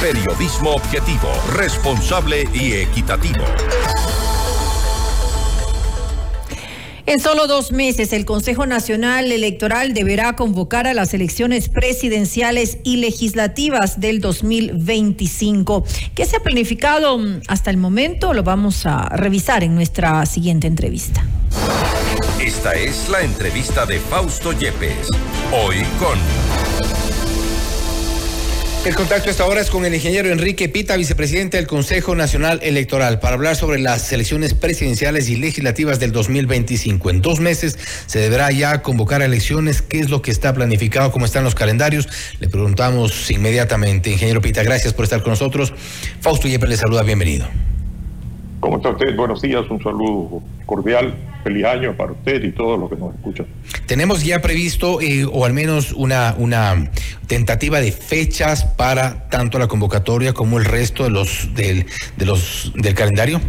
Periodismo objetivo, responsable y equitativo. En solo dos meses, el Consejo Nacional Electoral deberá convocar a las elecciones presidenciales y legislativas del 2025. ¿Qué se ha planificado hasta el momento? Lo vamos a revisar en nuestra siguiente entrevista. Esta es la entrevista de Fausto Yepes. Hoy con... El contacto esta hora es con el ingeniero Enrique Pita, vicepresidente del Consejo Nacional Electoral, para hablar sobre las elecciones presidenciales y legislativas del 2025. En dos meses se deberá ya convocar elecciones. ¿Qué es lo que está planificado? ¿Cómo están los calendarios? Le preguntamos inmediatamente. Ingeniero Pita, gracias por estar con nosotros. Fausto Yepes le saluda, bienvenido. ¿Cómo está usted? Buenos días, un saludo cordial, feliz año para usted y todos los que nos escuchan. Tenemos ya previsto, eh, o al menos una, una tentativa de fechas para tanto la convocatoria como el resto de los del, de los del calendario.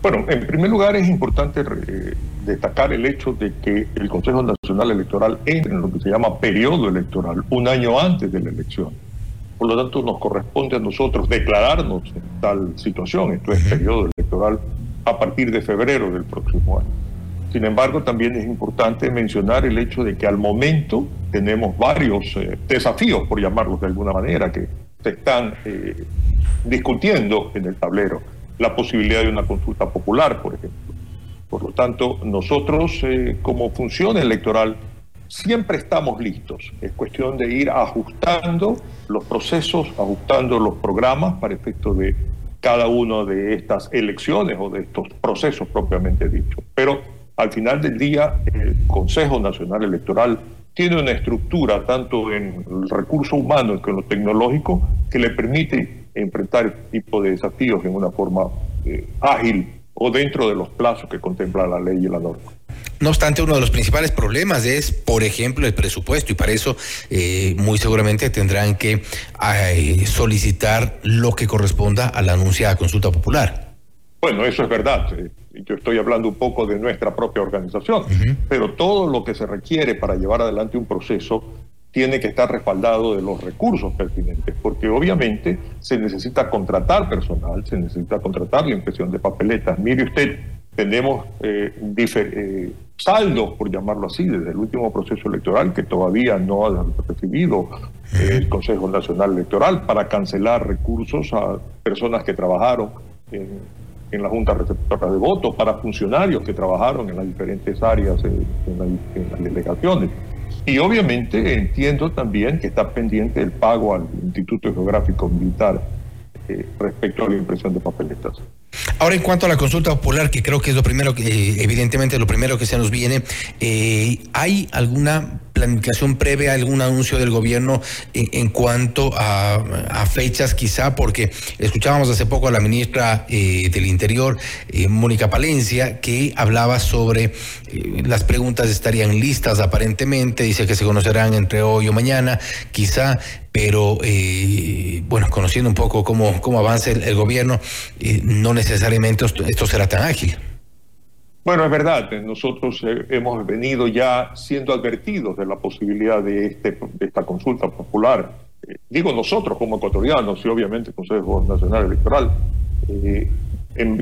Bueno, en primer lugar es importante eh, destacar el hecho de que el Consejo Nacional Electoral entra en lo que se llama periodo electoral, un año antes de la elección. Por lo tanto, nos corresponde a nosotros declararnos en tal situación, esto es periodo electoral, a partir de febrero del próximo año. Sin embargo, también es importante mencionar el hecho de que al momento tenemos varios eh, desafíos, por llamarlos de alguna manera, que se están eh, discutiendo en el tablero. La posibilidad de una consulta popular, por ejemplo. Por lo tanto, nosotros eh, como función electoral siempre estamos listos. Es cuestión de ir ajustando los procesos, ajustando los programas para efecto de cada una de estas elecciones o de estos procesos propiamente dichos. Pero al final del día, el Consejo Nacional Electoral tiene una estructura, tanto en el recurso humano como en lo tecnológico, que le permite enfrentar este tipo de desafíos en una forma eh, ágil o dentro de los plazos que contempla la ley y la norma. No obstante, uno de los principales problemas es, por ejemplo, el presupuesto y para eso eh, muy seguramente tendrán que eh, solicitar lo que corresponda a la anunciada consulta popular. Bueno, eso es verdad. Eh, yo estoy hablando un poco de nuestra propia organización, pero todo lo que se requiere para llevar adelante un proceso tiene que estar respaldado de los recursos pertinentes, porque obviamente se necesita contratar personal, se necesita contratar la impresión de papeletas. Mire usted, tenemos eh, eh, saldos, por llamarlo así, desde el último proceso electoral que todavía no ha recibido eh, el Consejo Nacional Electoral para cancelar recursos a personas que trabajaron en, la Junta Receptora de Votos, para funcionarios que trabajaron en las diferentes áreas, en, en las delegaciones. Y obviamente entiendo también que está pendiente el pago al Instituto Geográfico Militar respecto a la impresión de papeletas. Ahora, en cuanto a la consulta popular, que creo que es lo primero que, eh, evidentemente, lo primero que se nos viene, eh, ¿hay alguna planificación previa, algún anuncio del gobierno en, cuanto a, fechas quizá, porque escuchábamos hace poco a la ministra eh, del Interior, Mónica Palencia, que hablaba sobre las preguntas estarían listas aparentemente, dice que se conocerán entre hoy o mañana, quizá, pero bueno, conociendo un poco cómo, cómo avanza el, gobierno, no necesariamente esto, será tan ágil. Bueno, es verdad, nosotros eh, hemos venido ya siendo advertidos de la posibilidad de, este, esta consulta popular. Eh, digo nosotros como ecuatorianos y obviamente el Consejo Nacional Electoral, eh,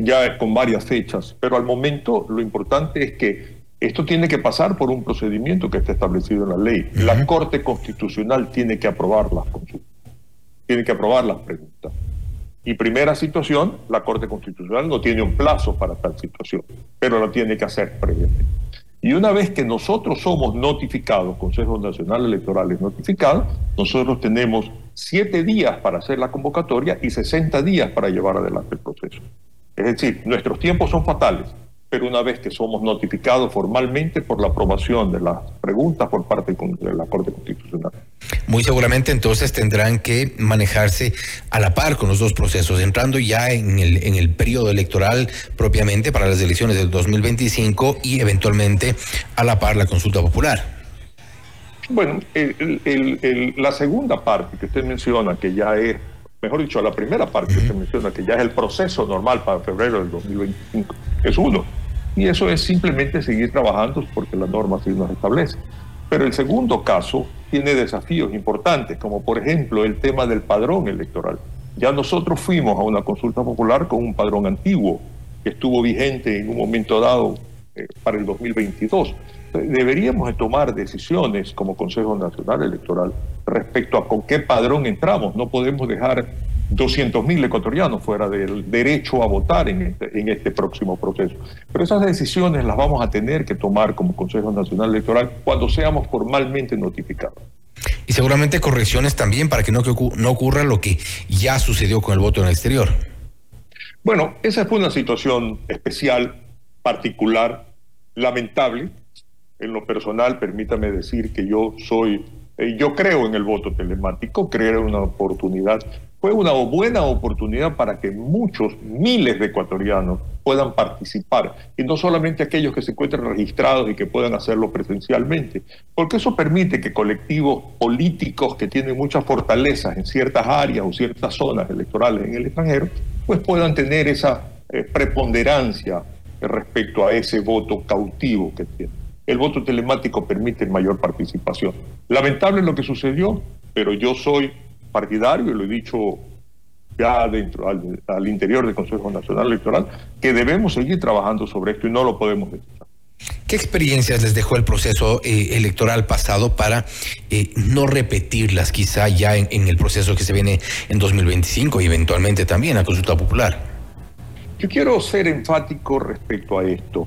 ya con varias fechas, pero al momento lo importante es que esto tiene que pasar por un procedimiento que está establecido en la ley. La Corte Constitucional tiene que aprobar las consultas, tiene que aprobar las preguntas. Y primera situación, la Corte Constitucional no tiene un plazo para tal situación, pero lo tiene que hacer previamente. Y una vez que nosotros somos notificados, Consejo Nacional Electoral es notificado, nosotros tenemos siete días para hacer la convocatoria y 60 días para llevar adelante el proceso. Es decir, nuestros tiempos son fatales pero una vez que somos notificados formalmente por la aprobación de las preguntas por parte de la Corte Constitucional. Muy seguramente entonces tendrán que manejarse a la par con los dos procesos, entrando ya en el, en el periodo electoral propiamente para las elecciones del 2025 y eventualmente a la par la consulta popular. Bueno, la segunda parte que usted menciona, que ya es, mejor dicho, la primera parte que usted menciona, que ya es el proceso normal para febrero del 2025, es uno. Y eso es simplemente seguir trabajando porque la norma así nos establece. Pero el segundo caso tiene desafíos importantes, como por ejemplo el tema del padrón electoral. Ya nosotros fuimos a una consulta popular con un padrón antiguo que estuvo vigente en un momento dado eh, para el 2022. Deberíamos de tomar decisiones como Consejo Nacional Electoral respecto a con qué padrón entramos. No podemos dejar 200.000 ecuatorianos fuera del derecho a votar en este, en este próximo proceso. Pero esas decisiones las vamos a tener que tomar como Consejo Nacional Electoral cuando seamos formalmente notificados. Y seguramente correcciones también para que no, no ocurra lo que ya sucedió con el voto en el exterior. Bueno, esa fue una situación especial, particular, lamentable. En lo personal, permítame decir que yo soy, eh, yo creo en el voto telemático, creo en una oportunidad fue una buena oportunidad para que muchos, miles de ecuatorianos puedan participar, y no solamente aquellos que se encuentren registrados y que puedan hacerlo presencialmente, porque eso permite que colectivos políticos que tienen muchas fortalezas en ciertas áreas o ciertas zonas electorales en el extranjero, pues puedan tener esa eh, preponderancia respecto a ese voto cautivo que tienen. El voto telemático permite mayor participación. Lamentable lo que sucedió, pero yo soy partidario, y lo he dicho ya dentro, al, interior del Consejo Nacional Electoral, que debemos seguir trabajando sobre esto y no lo podemos dejar. ¿Qué experiencias les dejó el proceso eh, electoral pasado para eh, no repetirlas quizá ya en, el proceso que se viene en 2025 y eventualmente también a consulta popular? Yo quiero ser enfático respecto a esto.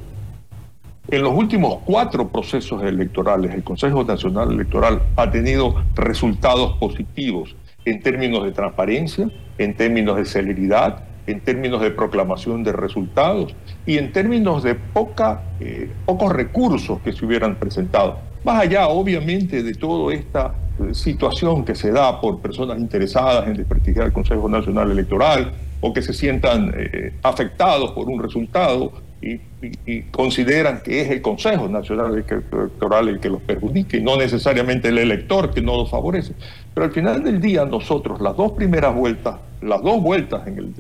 En los últimos cuatro procesos electorales, el Consejo Nacional Electoral ha tenido resultados positivos en términos de transparencia, en términos de celeridad, en términos de proclamación de resultados y en términos de poca, eh, pocos recursos que se hubieran presentado. Más allá, obviamente, de toda esta eh, situación que se da por personas interesadas en desprestigiar el Consejo Nacional Electoral o que se sientan eh, afectados por un resultado y, consideran que es el Consejo Nacional Electoral el que los perjudique y no necesariamente el elector que no los favorece. Pero al final del día nosotros, las dos primeras vueltas, las dos vueltas en el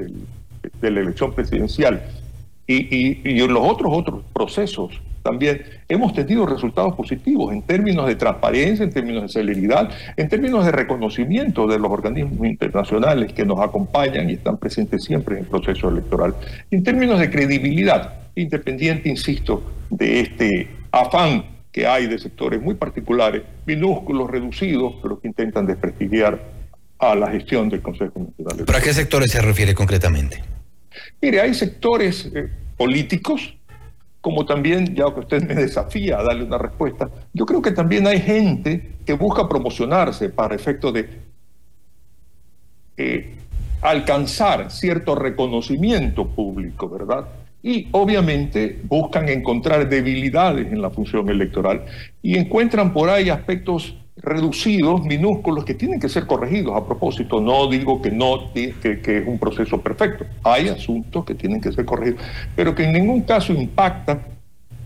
de la elección presidencial y, y, en los otros otros procesos también hemos tenido resultados positivos en términos de transparencia, en términos de celeridad, en términos de reconocimiento de los organismos internacionales que nos acompañan y están presentes siempre en el proceso electoral, en términos de credibilidad independiente, insisto, de este afán que hay de sectores muy particulares, minúsculos, reducidos, pero que intentan desprestigiar a la gestión del Consejo Nacional. ¿Para qué sectores se refiere concretamente? Mire, hay sectores eh, políticos, como también, ya que usted me desafía a darle una respuesta, yo creo que también hay gente que busca promocionarse para efecto de eh, alcanzar cierto reconocimiento público, ¿verdad? y obviamente buscan encontrar debilidades en la función electoral y encuentran por ahí aspectos reducidos, minúsculos, que tienen que ser corregidos. A propósito, no digo que no que, que, es un proceso perfecto. Hay asuntos que tienen que ser corregidos, pero que en ningún caso impactan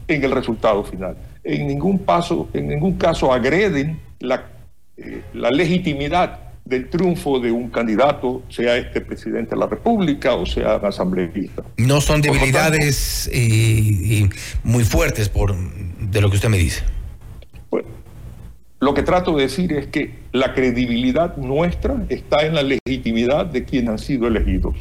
en el resultado final. En ningún, paso, en ningún caso agreden la, eh, la legitimidad del triunfo de un candidato, sea este presidente de la República o sea asambleísta. No son debilidades eh, muy fuertes por de lo que usted me dice. Lo que trato de decir es que la credibilidad nuestra está en la legitimidad de quienes han sido elegidos.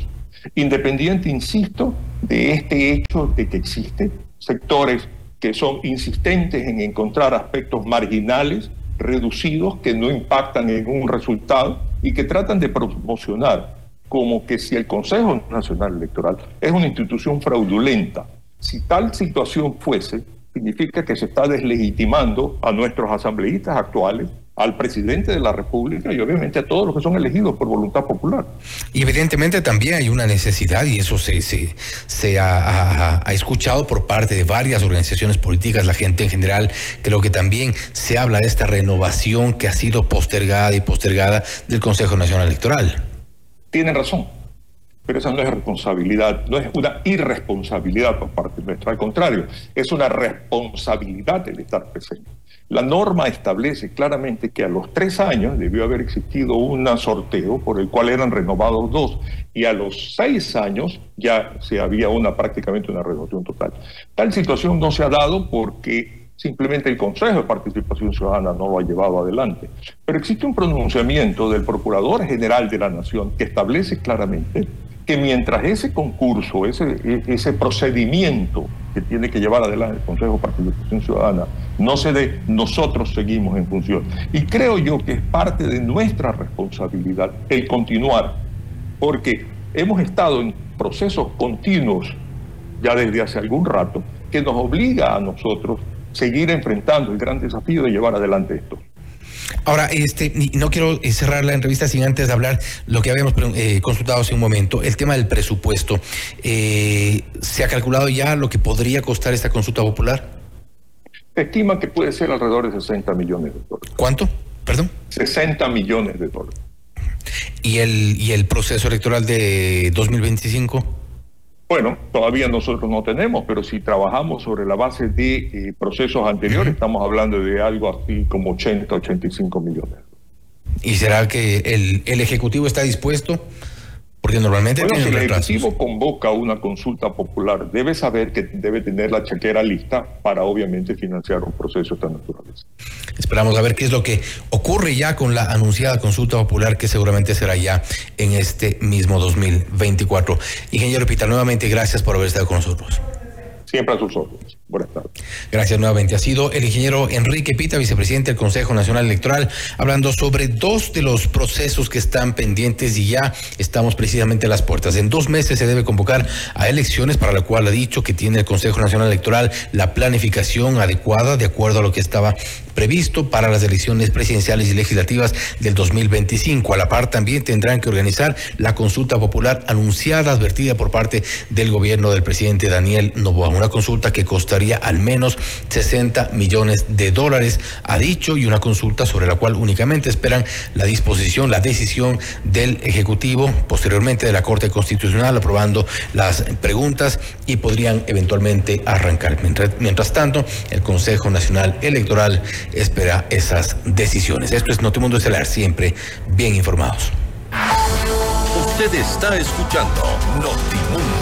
Independiente, insisto, de este hecho de que existen sectores que son insistentes en encontrar aspectos marginales reducidos que no impactan en un resultado y que tratan de promocionar como que si el Consejo Nacional Electoral es una institución fraudulenta. Si tal situación fuese, significa que se está deslegitimando a nuestros asambleístas actuales al presidente de la República y obviamente a todos los que son elegidos por voluntad popular. Y evidentemente también hay una necesidad, y eso se, se, se ha, escuchado por parte de varias organizaciones políticas, la gente en general, creo que también se habla de esta renovación que ha sido postergada y postergada del Consejo Nacional Electoral. Tienen razón, pero esa no es responsabilidad, no es una irresponsabilidad por parte nuestra, al contrario, es una responsabilidad el estar presente. La norma establece claramente que a los tres años debió haber existido un sorteo por el cual eran renovados dos y a los seis años ya se había una prácticamente una renovación total. Tal situación no se ha dado porque simplemente el Consejo de Participación Ciudadana no lo ha llevado adelante. Pero existe un pronunciamiento del Procurador General de la Nación que establece claramente que mientras ese concurso, ese, ese procedimiento que tiene que llevar adelante el Consejo de Participación Ciudadana no se dé, nosotros seguimos en función. Y creo yo que es parte de nuestra responsabilidad el continuar, porque hemos estado en procesos continuos ya desde hace algún rato que nos obliga a nosotros seguir enfrentando el gran desafío de llevar adelante esto. Ahora, este, no quiero eh, cerrar la entrevista sin antes hablar lo que habíamos eh, consultado hace un momento, el tema del presupuesto. Eh, ¿Se ha calculado ya lo que podría costar esta consulta popular? estima que puede ser alrededor de 60 millones de dólares. ¿Cuánto? Perdón. 60 millones de dólares. ¿Y el, y el proceso electoral de 2025? Bueno, todavía nosotros no tenemos, pero si trabajamos sobre la base de eh, procesos anteriores, estamos hablando de algo así como 80, 85 millones. ¿Y será que el, el Ejecutivo está dispuesto? Porque normalmente bueno, si el Ejecutivo convoca una consulta popular, debe saber que debe tener la chequera lista para obviamente financiar un proceso tan natural. Esperamos a ver qué es lo que ocurre ya con la anunciada consulta popular que seguramente será ya en este mismo 2024. Ingeniero Pita, nuevamente gracias por haber estado con nosotros. Siempre a sus órdenes. Buenas tardes. Gracias nuevamente. Ha sido el ingeniero Enrique Pita, vicepresidente del Consejo Nacional Electoral, hablando sobre dos de los procesos que están pendientes y ya estamos precisamente a las puertas. En dos meses se debe convocar a elecciones, para la cual ha dicho que tiene el Consejo Nacional Electoral la planificación adecuada de acuerdo a lo que estaba previsto para las elecciones presidenciales y legislativas del 2025. A la par también tendrán que organizar la consulta popular anunciada, advertida por parte del gobierno del presidente Daniel Novoa. Una consulta que costaría al menos 60 millones de dólares, ha dicho, y una consulta sobre la cual únicamente esperan la disposición, la decisión del Ejecutivo, posteriormente de la Corte Constitucional, aprobando las preguntas y podrían eventualmente arrancar. Mientras, mientras tanto, el Consejo Nacional Electoral espera esas decisiones. Esto es Notimundo Estelar, siempre bien informados. Usted está escuchando Notimundo.